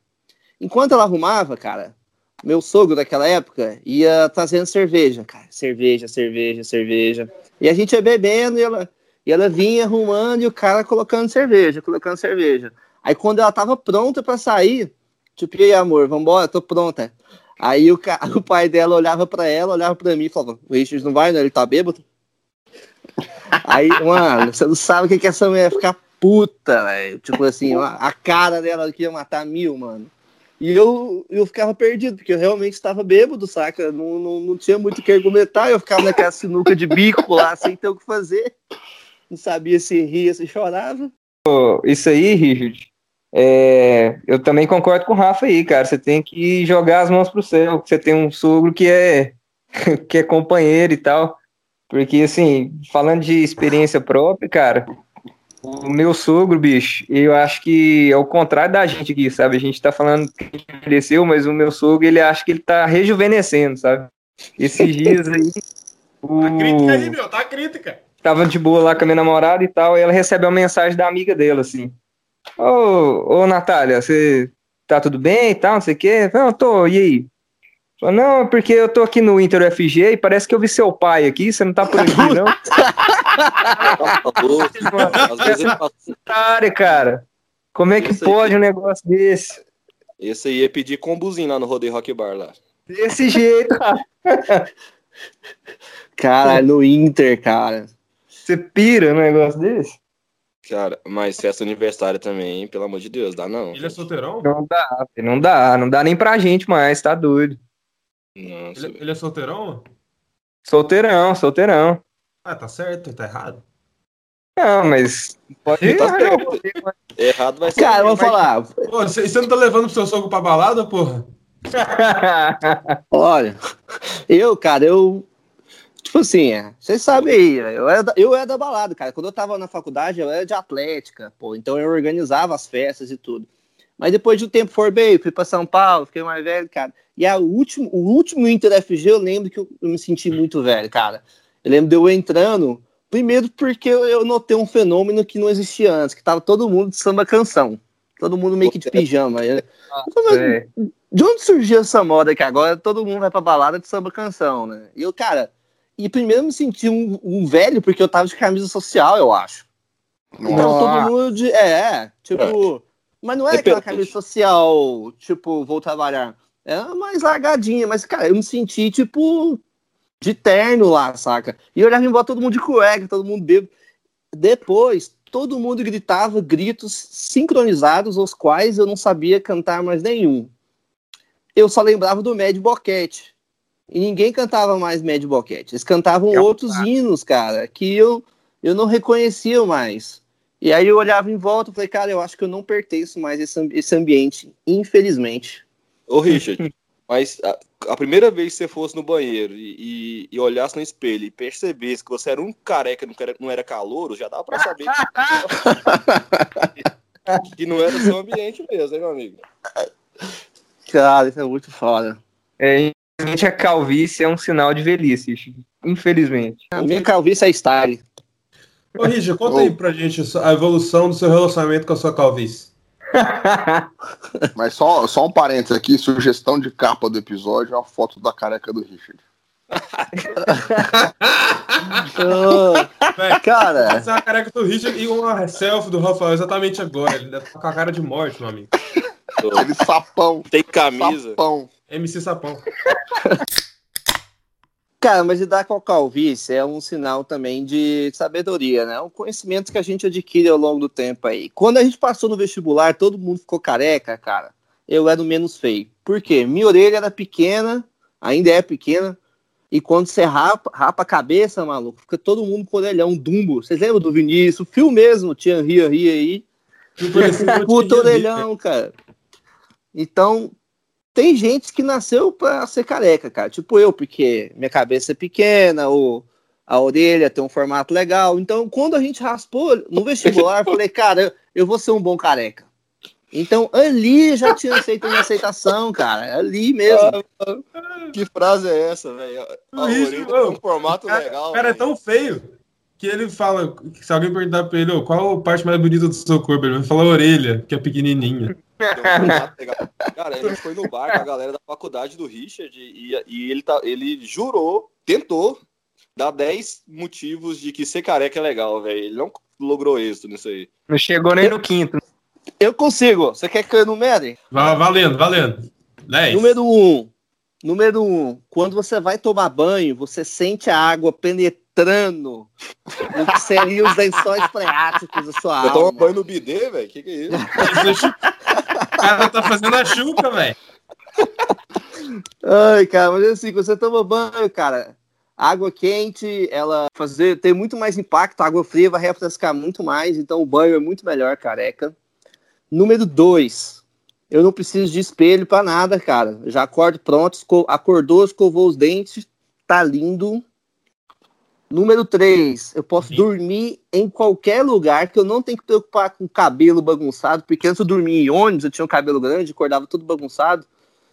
Enquanto ela arrumava, cara, meu sogro daquela época ia trazendo cerveja, cara. Cerveja, cerveja, cerveja. E a gente ia bebendo e ela, e ela vinha arrumando e o cara colocando cerveja, colocando cerveja. Aí quando ela tava pronta pra sair, tipo, e amor, vambora, tô pronta. Aí o, [laughs] o pai dela olhava pra ela, olhava pra mim e falava, o Richard não vai, né? Ele tá bêbado. Aí, mano, você não sabe o que, que essa mulher ficar puta, velho. Tipo assim, a cara dela que ia matar mil, mano. E eu, eu ficava perdido, porque eu realmente estava bêbado, saca? Não, não, não tinha muito o que argumentar, eu ficava naquela sinuca de bico lá, sem ter o que fazer. Não sabia se ria, se chorava. Isso aí, Richard, é, eu também concordo com o Rafa aí, cara. Você tem que jogar as mãos pro céu. Você tem um sogro que é, [laughs] que é companheiro e tal. Porque, assim, falando de experiência própria, cara, o meu sogro, bicho, eu acho que é o contrário da gente aqui, sabe? A gente tá falando que envelheceu, mas o meu sogro, ele acha que ele tá rejuvenescendo, sabe? Esses dias aí. O... [laughs] Tá crítica aí, meu, tá crítica. tava de boa lá com a minha namorada e tal, e ela recebe uma mensagem da amiga dela, assim. Ô, ô Natália, você tá tudo bem e tal, não sei o quê? Não, tô, e aí? Falou, não, é porque eu tô aqui no Inter UFG e parece que eu vi seu pai aqui, você não tá por aqui, não? Louco. [laughs] Às vezes ele fala, Cara, cara, como é que Isso aí. pode um negócio desse? esse aí ia pedir combuzinho lá no Rodeio Rock Bar lá. Desse jeito, cara. [laughs] Cara, no Inter, cara. Você pira um negócio desse? Cara, mas festa universitária também, pelo amor de Deus, dá não. Ele é solteirão? Não dá, não dá, não dá nem pra gente mais, tá doido. Nossa, Ele, ele é solteirão? Solteirão, solteirão. Ah, tá certo, tá errado. Não, mas pode Tá certo. rolê, mas- errado vai ser. Cara, eu vou falar. Pô, você você não tá levando pro seu sogro pra balada, porra? [laughs] Olha, eu, cara, eu. Tipo assim, é, vocês sabem aí, eu era, da, eu era da balada, cara. Quando eu tava na faculdade, eu era de atlética, pô, então eu organizava as festas e tudo. Mas depois de um tempo formei, fui para São Paulo, fiquei mais velho, cara. E a último, o último Inter FG eu lembro que eu, eu, me senti muito velho, cara. Eu lembro de eu entrando, primeiro porque eu, eu notei um fenômeno que não existia antes, que tava todo mundo de samba canção. Todo mundo meio que de pijama. Ah, é. De onde surgiu essa moda que agora todo mundo vai pra balada de samba canção, né? E eu, cara, e primeiro eu me senti um, um velho porque eu tava de camisa social, eu acho. Então todo mundo de. É, é tipo. Mas não é aquela camisa social, tipo, vou trabalhar. É mais largadinha, mas, cara, eu me senti, tipo, de terno lá, saca? E eu olhava em volta todo mundo de cueca, todo mundo bebo. Depois, todo mundo gritava gritos sincronizados, os quais eu não sabia cantar mais nenhum. Eu só lembrava do Mad Boquete. E ninguém cantava mais Mad Boquete. Eles cantavam é outros hinos, cara, que eu, eu não reconhecia mais. E aí eu olhava em volta e falei, cara, eu acho que eu não pertenço mais a esse, esse ambiente, infelizmente. Ô, Richard, [laughs] mas a, a, primeira vez que você fosse no banheiro e, e, e, olhasse no espelho e percebesse que você era um careca não era, não era calouro, já dava pra saber que, [laughs] que não era o seu ambiente mesmo, hein, meu amigo? Cara, isso é muito foda. É, infelizmente a calvície é um sinal de velhice, infelizmente. A minha calvície é style. Ô, Richard, conta aí pra gente a evolução do seu relacionamento com a sua calvície. [laughs] Mas só, só um parênteses aqui, sugestão de capa do episódio é a foto da careca do Richard. oh, cara, essa é a careca do Richard e uma selfie do Rafael exatamente agora. Ele deve estar com a cara de morte, meu amigo. Ele sapão. Tem camisa. Sapão. MC Sapão. Cara, mas lidar com a calvície é um sinal também de sabedoria, né? Um conhecimento que a gente adquire ao longo do tempo aí. Quando a gente passou no vestibular, todo mundo ficou careca, cara. Eu era o menos feio. Por quê? Minha orelha era pequena, ainda é pequena. E quando você rapa, rapa a cabeça, maluco, fica todo mundo com orelhão, dumbo. Vocês lembram do Vinícius? O fio mesmo, tinha ria, ria aí. Puta orelhão, cara. Então, tem gente que nasceu para ser careca, cara. Tipo eu, porque minha cabeça é pequena, ou a orelha tem um formato legal. Então, quando a gente raspou no vestibular, eu [laughs] falei, cara, eu, vou ser um bom careca. Então, ali já tinha aceito uma aceitação, cara. Ali mesmo. [laughs] que frase é essa, velho? A orelha tem um formato cara, legal. O cara é tão feio que ele fala, se alguém perguntar pra ele, oh, qual a parte mais bonita do seu corpo, ele vai falar a orelha, que é pequenininha. [laughs] Cara, ele foi no bar com a galera da faculdade do Richard e, e ele, tá, ele jurou, tentou dar 10 motivos de que ser careca é legal, velho. Ele não logrou êxito nisso aí. Não chegou nem no quinto. Eu consigo. Você quer que eu enumere? Valendo, valendo. 10. Número 1. Um. Número 1. Um. Quando você vai tomar banho, você sente a água penetrando no que seriam os lençóis freáticos da sua eu alma. Toma banho no bidê, velho? Que que é isso? [laughs] cara tá fazendo a chuca, velho. Ai, cara, mas assim, você toma banho, cara, água quente, ela fazer, tem muito mais impacto, a água fria vai refrescar muito mais, então o banho é muito melhor, careca. Número dois, eu não preciso de espelho para nada, cara. Já acordo pronto, acordou, escovou os dentes, tá lindo. Número 3, eu posso Sim. dormir em qualquer lugar que eu não tenho que preocupar com o cabelo bagunçado, porque antes eu dormia em ônibus, eu tinha um cabelo grande, acordava tudo bagunçado,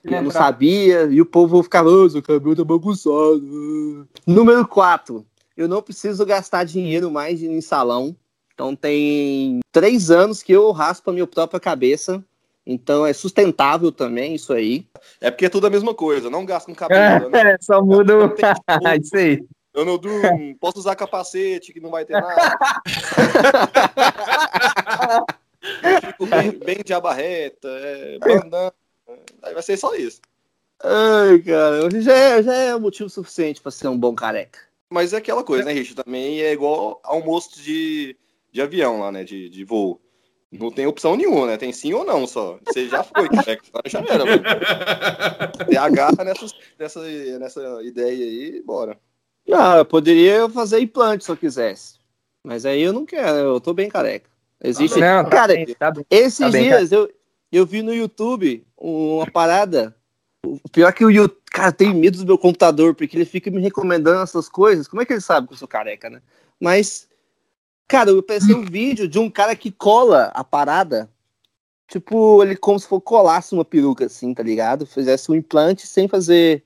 eu não sabia, e o povo ficava, oh, seu cabelo tá bagunçado. Número 4, eu não preciso gastar dinheiro mais em salão, então tem três anos que eu raspo a minha própria cabeça, então é sustentável também isso aí. É porque é tudo a mesma coisa, não gasta com cabelo. [laughs] né? É, só muda [laughs] isso aí. Eu não durmo, [laughs] posso usar capacete que não vai ter nada. eu fico bem, bem de abarreta, é, bandana. Aí vai ser só isso. Ai, cara, já é, já é motivo suficiente para ser um bom careca. Mas é aquela coisa, né, Richard? Também é igual almoço de, de avião lá, né? De, de voo. Não tem opção nenhuma, né? Tem sim ou não só. Você já foi, careca, já era, mano. Você agarra nessa, nessa, nessa ideia aí bora. Ah, eu poderia fazer implante se eu quisesse. Mas aí eu não quero, eu tô bem careca. Existe. Não, tá cara, bem, tá bem, esses tá dias eu, eu vi no YouTube uma parada. O pior é que o YouTube. Cara, tem medo do meu computador, porque ele fica me recomendando essas coisas. Como é que ele sabe que eu sou careca, né? Mas, cara, eu pensei um vídeo de um cara que cola a parada tipo, ele como se for colasse uma peruca, assim, tá ligado? Fizesse um implante sem fazer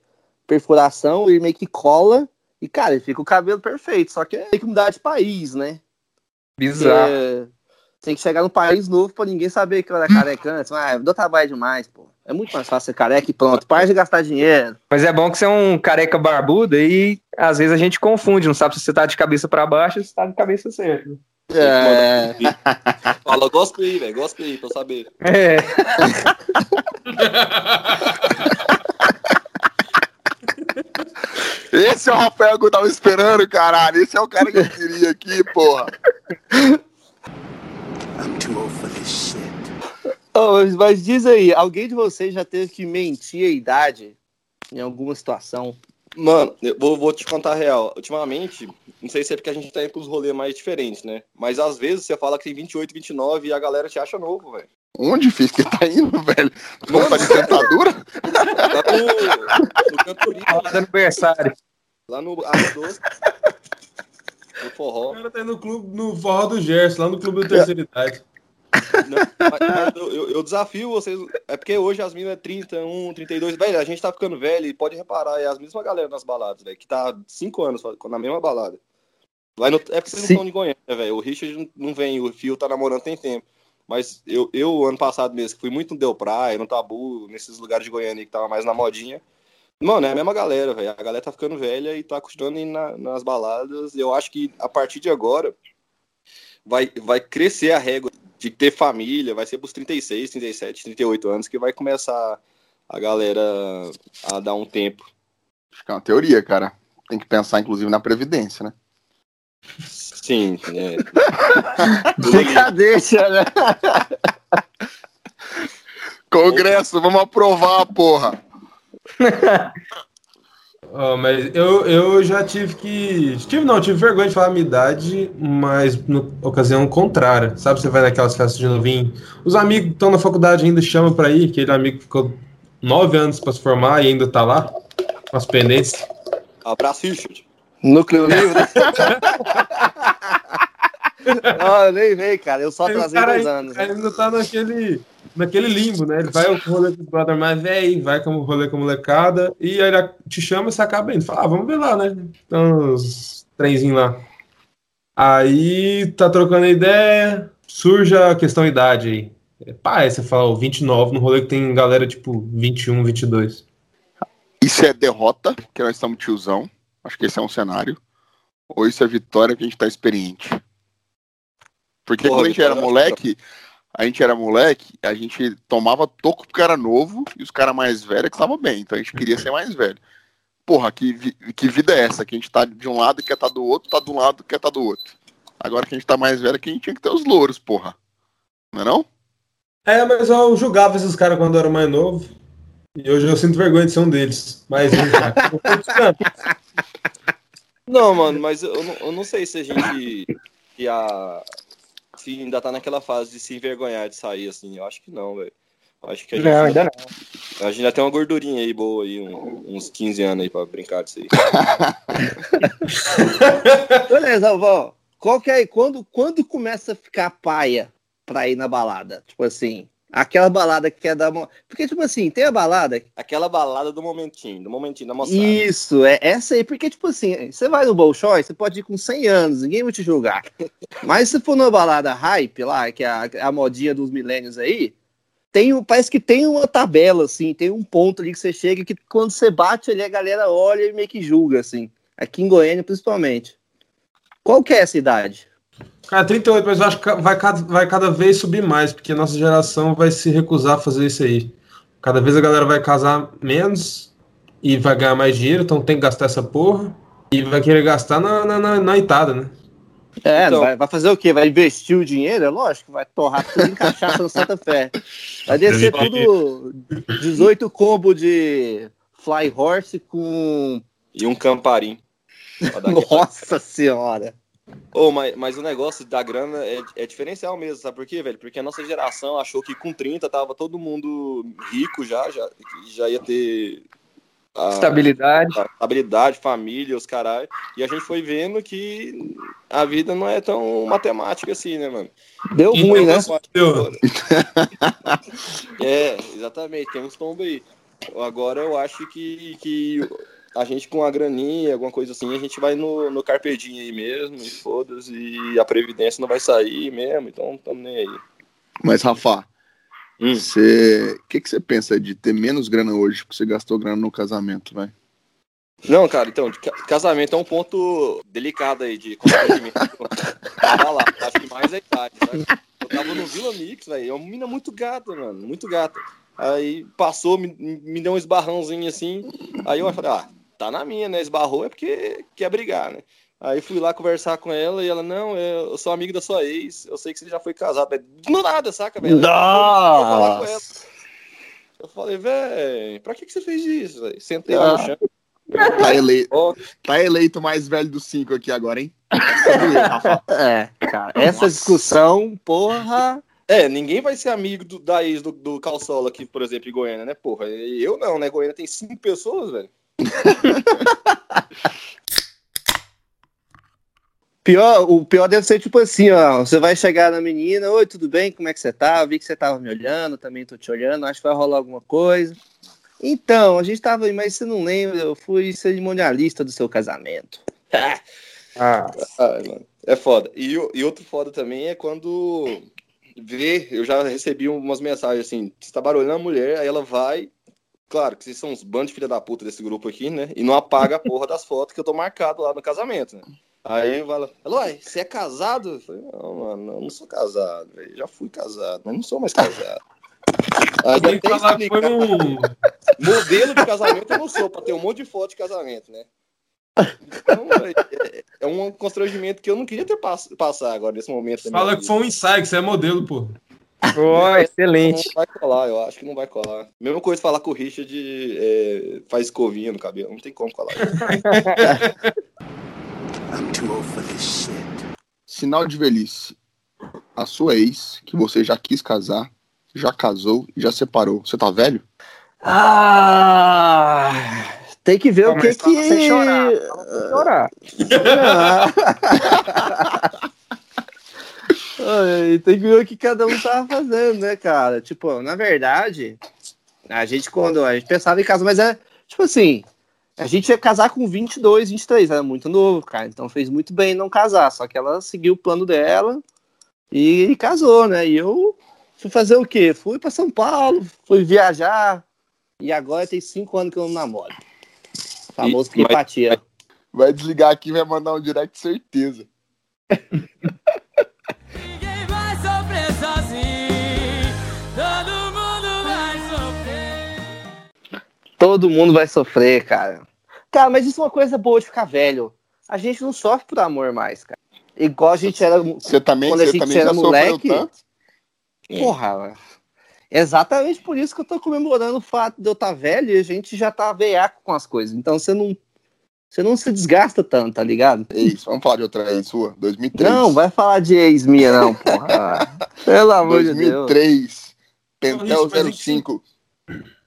perfuração e meio que cola. E, cara, ele fica o cabelo perfeito. Só que tem que mudar de país, né? Bizarro. É, tem que chegar num país novo pra ninguém saber que eu era careca antes. Ah, deu trabalho demais, pô. É muito mais fácil ser careca e pronto. Para de gastar dinheiro. Mas é bom que você é um careca barbudo e às vezes a gente confunde, não sabe se você tá de cabeça pra baixo ou se tá de cabeça certa. É. Fala, gospe aí, velho. Gospe aí, pra eu saber. É. [laughs] Esse é o Rafael que eu tava esperando, caralho. Esse é o cara que eu queria aqui, porra. Ô, mas- mas diz aí, alguém de vocês já teve que mentir a idade em alguma situação? Mano, eu vou, vou te contar a real. Ultimamente, não sei se é porque a gente tá indo pros rolês mais diferentes, né? Mas às vezes você fala que tem 28, 29 e a galera te acha novo, velho. Onde, filho, que tá indo, [laughs] velho? Vamos tá de dentadura? Lá no, no Cantoria, Fala do aniversário. lá no Doce. No O forró. cara tá indo no clube, no forró do Gerson, lá no clube da terceira idade. Não, mas- mas eu, eu- desafio vocês. É porque hoje as minas é 31, 32. Velho, a gente tá ficando velho e pode reparar, é as mesmas galera nas baladas, velho, que tá 5 anos na mesma balada. Vai no, é porque vocês não Sim. estão de Goiânia, velho. O Richard não- não vem, o Fio tá namorando tem tempo. Mas eu, eu, ano passado mesmo, fui muito no Deu Praia, no Tabu, nesses lugares de Goiânia que tava mais na modinha. Mano, é a mesma galera, velho. A galera tá ficando velha e tá continuando ir na- nas baladas. Eu acho que a partir de agora vai, vai crescer a régua de ter família, vai ser pros 36, 37, 38 anos que vai começar a galera a dar um tempo. Acho que é uma teoria, cara. Tem que pensar, inclusive, na Previdência, né? Sim, é. [laughs] Deixa, né? Congresso, vamos aprovar, porra. [laughs] Ó, mas eu, eu já tive que. Tive não, tive vergonha de falar a minha idade, mas na ocasião contrária. Sabe, você vai naquelas festas de novinho. Os amigos que estão na faculdade ainda chamam pra ir, aquele amigo que ficou nove anos pra se formar e ainda tá lá, com as pendências. Abraço, Richard. Núcleo [laughs] livre. [laughs] Não, eu nem veio, cara. Eu só Aí o cara dois anos. né? ainda tá naquele, naquele limbo, né? Ele vai ao rolê com o brother mais velho, vai com o rolê com a molecada, e aí ele te chama e você acaba indo. Fala, ah, vamos ver lá, né? Então, os trenzinhos lá. Aí tá trocando ideia, surge a questão idade aí. É, Pá, aí você fala, ó, 29 no rolê que tem galera tipo 21, 22. Isso é derrota, que nós estamos tiozão. Acho que esse é um cenário. Ou isso é vitória, que a gente tá experiente. Porque Porra, quando a gente era vitória- moleque, a gente era moleque, a gente tomava toco porque era novo e os caras mais velhos que estavam bem. Então a gente queria ser mais velho. Porra, que, vi- que vida é essa? Que a gente tá de um lado e quer tá do outro, tá de um lado e quer tá do outro. Agora que a gente tá mais velho, que a gente tinha que ter os louros, porra. Não é não? É, mas eu julgava esses caras quando eu era mais novo. E hoje eu sinto vergonha de ser um deles. Mas, hein, [laughs] cara. Não, mano, mas eu não, eu não sei se a gente se, a, se ainda tá naquela fase de se envergonhar de sair, assim. Eu acho que não, velho. Eu Acho que a gente, Não, ainda não. a gente ainda tem uma gordurinha aí boa aí, um- uns 15 anos aí pra brincar disso aí. [laughs] Beleza, vó. Qual que é, quando, quando começa a ficar paia pra ir na balada? Tipo assim, aquela balada que quer dar uma... Porque, tipo assim, tem a balada... Aquela balada do momentinho, do momentinho da moçada. Isso, é essa aí. Porque, tipo assim, você vai no Bolshoi, você pode ir com 100 anos, ninguém vai te julgar. [laughs] Mas se for numa balada hype lá, que é a, a modinha dos milênios aí, tem, parece que tem uma tabela, assim, tem um ponto ali que você chega que quando você bate ali, a galera olha e meio que julga, assim. Aqui em Goiânia, principalmente. Qual que é essa idade? Cara, 38, mas eu acho que vai cada, vai cada vez subir mais, porque a nossa geração vai se recusar a fazer isso aí. Cada vez a galera vai casar menos e vai ganhar mais dinheiro, então tem que gastar essa porra. E vai querer gastar na, na, na, na itada, né? É, Então- vai, vai fazer o quê? Vai investir o dinheiro? É lógico, vai torrar tudo em cachaça no Santa Fé. Vai descer tudo 18 combo de Fly Horse com. E um camparim. Nossa senhora! Ô, mas, mas o negócio da grana é, é diferencial mesmo, sabe por quê, velho? Porque a nossa geração achou que com 30 tava todo mundo rico já, já, já ia ter a- Estabilidade. a estabilidade, família, os caralho. E a gente foi vendo que a vida não é tão matemática assim, né, mano? Deu E ruim, né? Deu. [laughs] É, exatamente, tem uns tombos aí. Agora eu acho que, que a gente com a graninha, alguma coisa assim, a gente vai no, no carpedinho aí mesmo, e foda-se, e a Previdência não vai sair mesmo, então tamo nem aí. Mas, Rafa, Hum. você. O que, que você pensa de ter menos grana hoje porque você gastou grana no casamento, vai? Não, cara, então, ca- casamento é um ponto delicado aí de constrangimento. [laughs] Tava lá, acho que mais é idade, sabe? Eu tava no Vila Mix, velho, é uma mina muito gata, mano, muito gata. Aí passou, me, me deu um esbarrãozinho assim, aí eu falei, ah, tá na minha, né? Esbarrou é porque quer brigar, né? Aí fui lá conversar com ela e ela, não, eu sou amigo da sua ex, eu sei que você já foi casado. Do nada, saca, velho? Nossa. Eu falei, velho, pra que, que você fez isso, velho? Sentei lá no Ah. chão. Tá eleito, tá eleito o mais velho dos cinco aqui agora, hein? É. [laughs] É, cara, essa discussão, porra. É, ninguém vai ser amigo do, da ex do, do Calçola aqui, por exemplo, em Goiânia, né? Porra, eu não, né? Goiânia tem cinco pessoas, velho. [laughs] Pior, o pior deve ser tipo assim, ó. Você vai chegar na menina, oi, tudo bem? Como é que você tá? Eu vi que você tava me olhando, também tô te olhando, acho que vai rolar alguma coisa. Então, a gente tava aí, mas você não lembra, eu fui cerimonialista do seu casamento. Ah, mano, é foda. E, e outro foda também é quando vê, eu já recebi umas mensagens assim, você tá barulhando a mulher, aí ela vai. Claro que vocês são uns bandos de filha da puta desse grupo aqui, né? E não apaga a porra das fotos que eu tô marcado lá no casamento, né? Aí fala, Eloy, você é casado? Eu falei, não, mano, eu não sou casado, velho. Já fui casado, mas não sou mais casado. Aí até falar que foi um. modelo de casamento eu não sou, pra ter um monte de foto de casamento, né? Então, é, é um constrangimento que eu não queria ter pass passar agora nesse momento. Fala que vida. foi um ensaio, que você é modelo, pô. Oh, excelente. Não vai colar, eu acho que não vai colar. Mesma coisa falar com o Richard é, faz escovinha no cabelo, não tem como colar. [laughs] I'm too old for this shit. Sinal de velhice. A sua ex, que você já quis casar, já casou e já separou. Você tá velho? Ah, tem que ver o que fala que. sem chorar. Sem chorar. [laughs] [laughs] Ai, tem que ver o que cada um tava fazendo, né, cara? Tipo, na verdade, a gente quando a gente pensava em casa, mas é tipo assim, a gente ia casar com 22, 23, era muito novo, cara. Então fez muito bem não casar, só que ela seguiu o plano dela e casou, né? E eu fui fazer o quê? Fui para São Paulo, fui viajar e agora tem cinco anos que eu não namoro. Famoso E- mas- empatia. Vai desligar aqui e vai mandar um direct certeza. [laughs] Todo mundo vai sofrer, cara. Cara, mas isso é uma coisa boa de ficar velho. A gente não sofre por amor mais, cara. Igual a gente era. Você também, Quando a gente também era já moleque-? Porra. Exatamente por isso que eu tô comemorando o fato de eu estar velho e a gente já tá veiaco com as coisas. Então você não. Você não se desgasta tanto, tá ligado? Ex, vamos falar de outra ex sua? 2003. Não, vai falar de ex minha, não, porra. [laughs] Pelo amor de Deus. 2003. Não, Pentel isso, mas 05.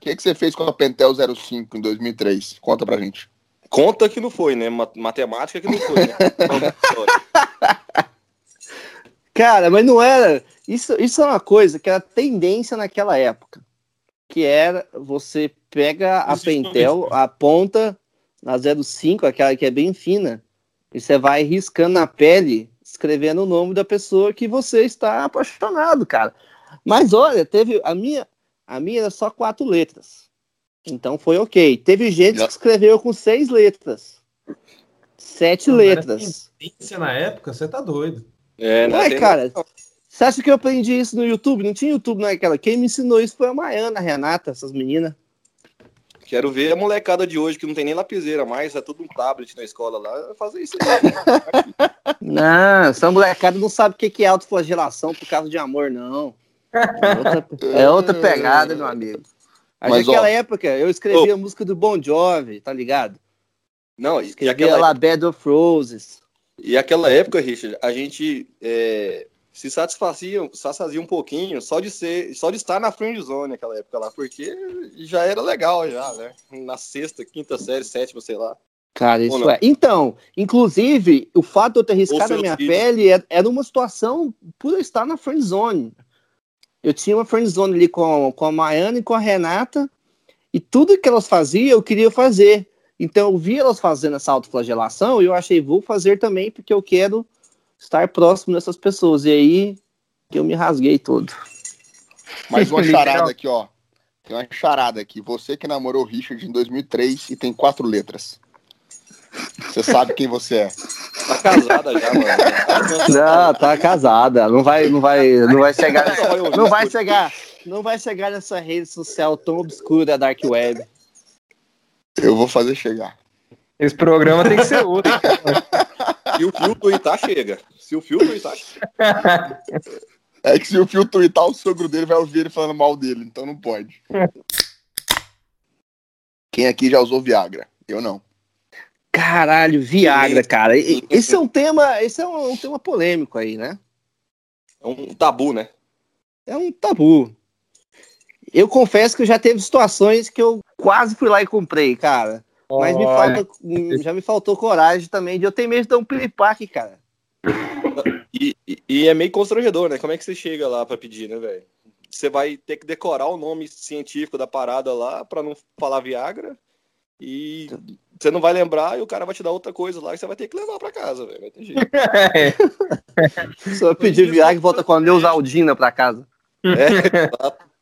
O que, que você fez com a Pentel 05 em 2003? Conta pra gente. Conta que não foi, né? Ma- Matemática que não foi, né? [laughs] Cara, mas não era. Isso, isso é uma coisa que era tendência naquela época. Que era você pega a Isso Pentel, a ponta na 05, aquela que é bem fina, e você vai riscando na pele, escrevendo o nome da pessoa que você está apaixonado, cara. Mas olha, teve a minha, a minha era só quatro letras. Então foi ok. Teve gente que escreveu com seis letras. Sete Não, letras. Tendência na época, você tá doido. É, Ué, tem- cara, você acha que eu aprendi isso no YouTube? Não tinha YouTube naquela. Quem me ensinou isso foi a Maiana, a Renata, essas meninas. Quero ver a molecada de hoje que não tem nem lapiseira mais, é tudo um tablet na escola lá, fazer isso aí. [laughs] Não, essa molecada não sabe o que que é autoflagelação por causa de amor, não. É outra, é outra pegada, meu amigo. Mas Mas, naquela ó- época, eu escrevi a música do Bon Jovi, tá ligado? Não, e, e Escrevi aquela, lá Bed of Roses. e aquela época, Richard, a gente é, se satisfazia, satisfazia um pouquinho só de ser, só de estar na friend zone naquela época lá, porque já era legal já, né? Na sexta, quinta série, sétima, sei lá. Cara, isso é. Então, inclusive, o fato de eu ter riscado a minha filhos. pele é- era uma situação por eu estar na friend zone. Eu tinha uma friend zone ali com, com a Maiana e com a Renata, e tudo que elas faziam eu queria fazer. Então eu vi elas fazendo essa autoflagelação e eu achei, vou fazer também, porque eu quero estar próximo dessas pessoas. E aí que eu me rasguei todo. Mais uma [laughs] charada aqui, ó. Tem uma charada aqui. Você que namorou o Richard em 2003 e tem quatro letras. Você sabe quem você é. Tá casada já, mano. Não, tá casada. Não vai, não vai, não vai chegar. Não vai chegar. Não vai chegar nessa rede social tão obscura, Dark Web. Eu vou fazer chegar. Esse programa tem que ser outro. [laughs] Se o fio Itá chega. Se o fio Itá chega. É que se o Fio twittar, o sogro dele vai ouvir ele falando mal dele, então não pode. [laughs] Quem aqui já usou Viagra? Eu não. Caralho, Viagra, cara. Esse é um tema, esse é um, um tema polêmico aí, né? É um tabu, né? É um tabu. Eu confesso que já teve situações que eu quase fui lá e comprei, cara. Mas me falta, já me faltou coragem também de eu ter medo de dar um piripaque, cara. E, e- e é meio constrangedor, né? Como é que você chega lá pra pedir, né, velho? Você vai ter que decorar o nome científico da parada lá pra não falar Viagra. E você não vai lembrar e o cara vai te dar outra coisa lá que você vai ter que levar pra casa, velho. [laughs] Vai ter jeito. Se eu pedir Viagra, volta com a Neusaldina pra casa. É, exato.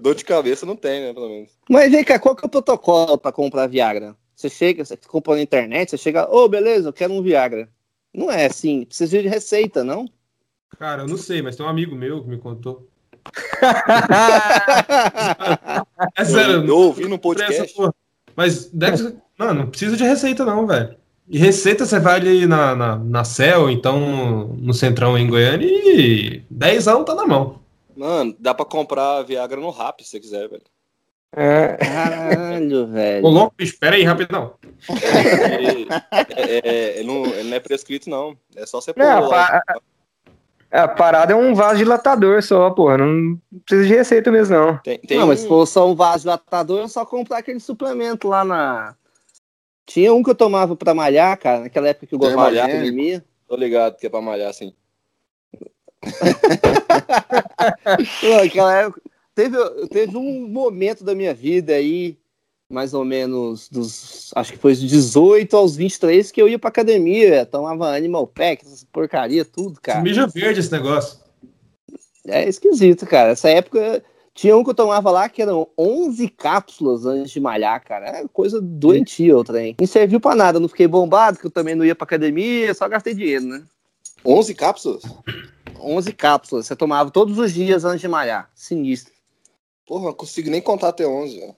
Dor de cabeça não tem, né, pelo menos. Mas vem cá, qual que é o protocolo pra comprar Viagra? Você chega, você compra na internet, você chega, ô, beleza, eu quero um Viagra. Não é assim, precisa de receita, não? Cara, eu não sei, mas tem um amigo meu que me contou. [laughs] É sério, eu, eu ouvi no podcast. Mas deve ser... Não, não precisa de receita, não, velho. E receita você vai ali na, na, na Cel, então no, Centrão em Goiânia e 10 anos tá na mão. Mano, dá pra comprar Viagra no Rap se você quiser, velho. É, Caralho, [laughs] Ô, velho. louco, bicho, pera aí, rapidão. E- [laughs] é, é- é- não, ele não é prescrito, não. É só você pôr Não. A, a parada é um vasodilatador só, porra. Não precisa de receita mesmo, não. Tem, tem não, mas se for só um vasodilatador, é só comprar aquele suplemento lá na. Tinha um que eu tomava pra malhar, cara, naquela época que eu gostava de academia. Tô ligado que é pra malhar, assim. [laughs] Pô, Naquela época. Teve, teve um momento da minha vida aí, mais ou menos dos. Acho que foi dos 18 aos 23, que eu ia pra academia, tomava Animal Pack, essas porcaria, tudo, cara. Mija verde esse negócio. É esquisito, cara. Essa época tinha um que eu tomava lá que eram 11 cápsulas antes de malhar, cara. É coisa doentia o trem. Não serviu pra nada, não fiquei bombado, que eu também não ia pra academia, só gastei dinheiro, né? 11 cápsulas? 11 cápsulas, você tomava todos os dias antes de malhar. Sinistro. Porra, não consigo nem contar até 11. velho.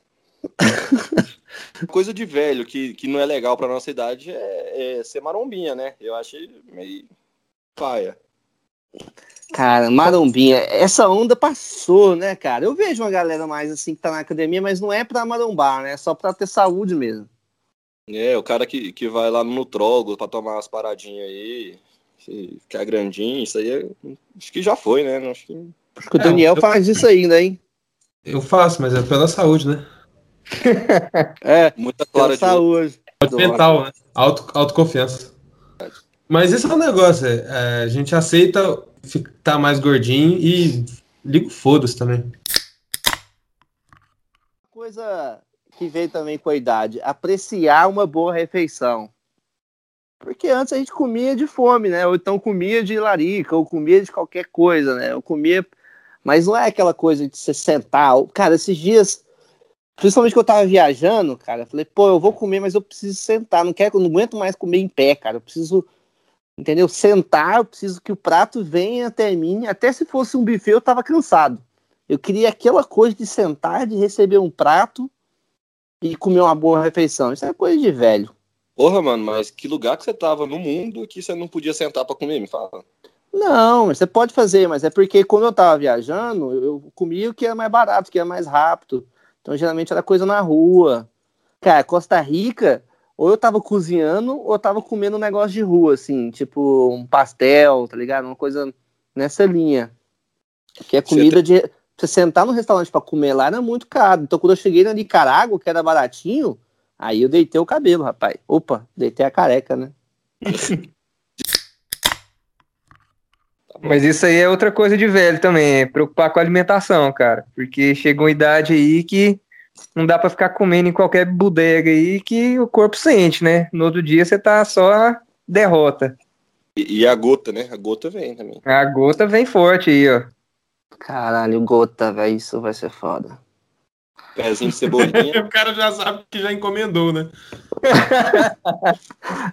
[laughs] Coisa de velho que, que não é legal pra nossa idade é, é ser marombinha, né? Eu achei meio paia. Cara, marombinha, essa onda passou, né, cara? Eu vejo uma galera mais assim que tá na academia, mas não é pra marombar, né? É só pra ter saúde mesmo. É, o cara que, que vai lá no nutrólogo pra tomar umas paradinhas aí, ficar grandinho, isso aí é- acho que já foi, né? Acho que Acho que o É, Daniel eu- faz isso ainda, hein? Eu faço, mas é pela saúde, né? É, [laughs] muita clara de saúde. Saúde mental, né? Auto, autoconfiança. Mas esse é o negócio, é, é, a gente aceita ficar mais gordinho e liga o foda-se também. coisa que veio também com a idade, apreciar uma boa refeição. Porque antes a gente comia de fome, né? Ou então comia de larica, ou comia de qualquer coisa, né? Eu comia. Mas não é aquela coisa de você sentar. Cara, esses dias, principalmente que eu tava viajando, cara, eu falei, pô, eu vou comer, mas eu preciso sentar. Não quero, não aguento mais comer em pé, cara. Eu preciso, entendeu? Sentar, eu preciso que o prato venha até mim. Até se fosse um buffet, eu tava cansado. Eu queria aquela coisa de sentar, de receber um prato e comer uma boa refeição. Isso é coisa de velho. Porra, mano, mas que lugar que você tava no mundo que você não podia sentar pra comer? Me fala. Não, você pode fazer, mas é porque quando eu tava viajando, eu comia o que era mais barato, o que era mais rápido. Então, geralmente era coisa na rua. Cara, Costa Rica, ou eu tava cozinhando, ou eu tava comendo um negócio de rua, assim, tipo um pastel, tá ligado? Uma coisa nessa linha. Que é comida de. Você sentar no restaurante pra comer lá era muito caro. Então, quando eu cheguei na Nicarágua, que era baratinho, aí eu deitei o cabelo, rapaz. Opa, deitei a careca, né? [laughs] Mas isso aí é outra coisa de velho também, é preocupar com a alimentação, cara. Porque chega uma idade aí que não dá pra ficar comendo em qualquer bodega aí que o corpo sente, né? No outro dia você tá só derrota. E, e a gota, né? A gota vem também. A gota vem forte aí, ó. Caralho, gota, velho, isso vai ser foda. Pezinho de cebolinha. [laughs] o cara já sabe que já encomendou, né? [laughs]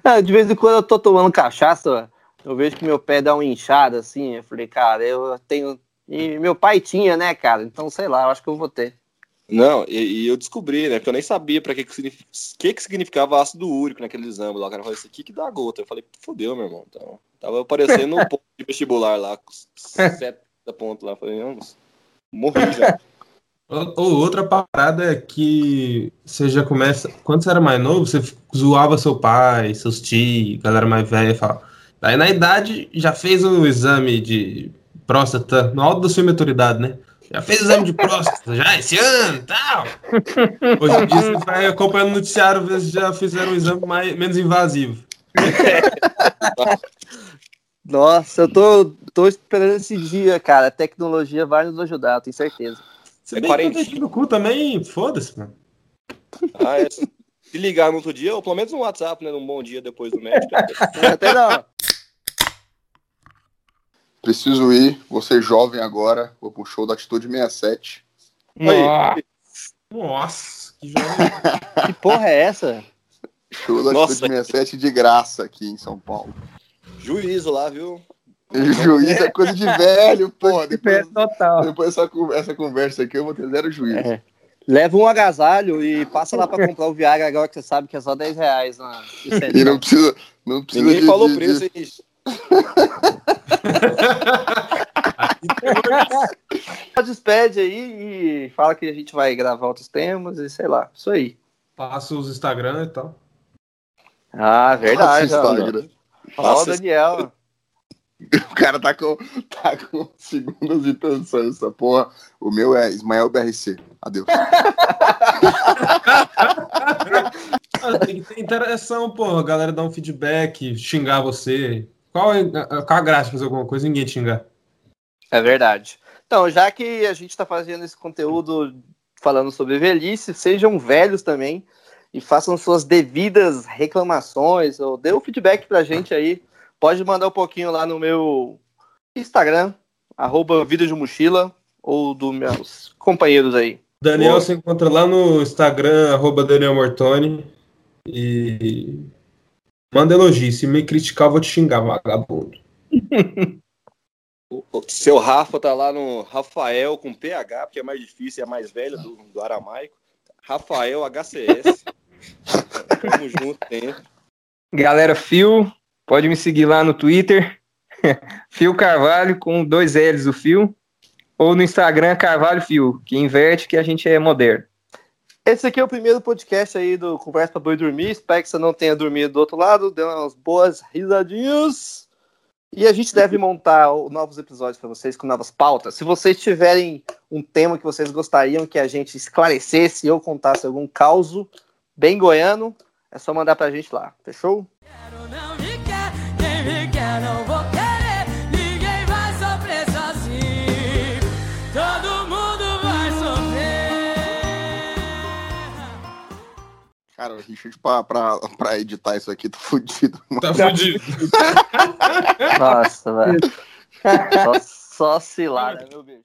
Ah, de vez em quando eu tô tomando cachaça, eu vejo que meu pé dá uma inchada assim. Eu falei, cara, eu tenho. E meu pai tinha, né, cara? Então, sei lá, eu acho que eu vou ter. Não, e, e eu descobri, né? Porque eu nem sabia pra que que, signifi- que, que significava ácido úrico naquele exame lá. O cara falou, isso aqui que dá gota. Eu falei, fodeu, meu irmão. Então, tava aparecendo um [laughs] ponto de vestibular lá, com 70 pontos lá. Eu falei, não, morri já. [laughs] Ou, ou outra parada é que você já começa. Quando você era mais novo, você zoava seu pai, seus tios, galera mais velha e fala. Aí na idade já fez o exame de próstata, no alto da sua maturidade, né? Já fez o exame de próstata, já esse ano tal. Hoje em dia você vai acompanhando o noticiário, ver se já fizeram um exame mais, menos invasivo. [laughs] Nossa, eu tô, tô esperando esse dia, cara. A tecnologia vai nos ajudar, eu tenho certeza. Se É bem que quarentinha. eu deixo no cu também, foda-se, mano. Ah, é. Se ligar no outro dia, ou pelo menos um WhatsApp, né? Num bom dia depois do médico. Até não. Preciso ir, você jovem agora, vou pro show da Atitude 67. Nossa. Nossa, que jovem. [laughs] Que porra é essa? Show da Nossa. Atitude 67 de graça aqui em São Paulo. Juízo lá, viu? Juiz é coisa de velho, porra. É Depois, total. depois dessa, con- essa conversa aqui eu vou ter zero juízo. É. Leva um agasalho e passa lá pra comprar o Viagra agora que você sabe que é só 10 reais na E não precisa, não precisa Ninguém de, falou de- preço de-. [laughs] Só despede aí e fala que a gente vai gravar outros temas e sei lá. Isso aí. Passa os Instagram e tal. Ah, verdade. Instagram. Ó, o Daniel. [laughs] O cara tá com, tá com segundas intenções, essa porra. O meu é Ismael BRC. Adeus. [laughs] Ah, Tem que ter interação, pô. A galera dá um feedback, xingar você. Qual é a, qual a graça de fazer alguma coisa e ninguém te? É verdade. Então, já que a gente está fazendo esse conteúdo falando sobre velhice, sejam velhos também e façam suas devidas reclamações ou dê um feedback pra gente aí. Pode mandar um pouquinho lá no meu Instagram, arroba Vida de Mochila, ou dos meus companheiros aí. Daniel Boa. se encontra lá no Instagram, arroba Daniel Mortoni. E manda elogio. Se me criticar, eu vou te xingar, vagabundo. o seu Rafa tá lá no Rafael com PH, porque é mais difícil, é mais velha do, do aramaico. Rafael HCS. [laughs] Tamo junto sempre. Galera, Fio, pode me seguir lá no Twitter. [laughs] Fio Carvalho com dois L's o Fio. Ou no Instagram Carvalho Fio, que inverte que a gente é moderno. Esse aqui é o primeiro podcast aí do Conversa pra Boi Dormir. Espero que você não tenha dormido do outro lado, deu umas boas risadinhas. E a gente deve montar novos episódios para vocês com novas pautas. Se vocês tiverem um tema que vocês gostariam que a gente esclarecesse ou contasse algum caos bem goiano, é só mandar pra gente lá. Fechou? Quero não me quer, quem me quer não vou Cara, o Richard, pra, pra, pra editar isso aqui, tá fudido. mano. Tá fudido. Nossa, velho. [laughs] Só, só cilada, meu bicho.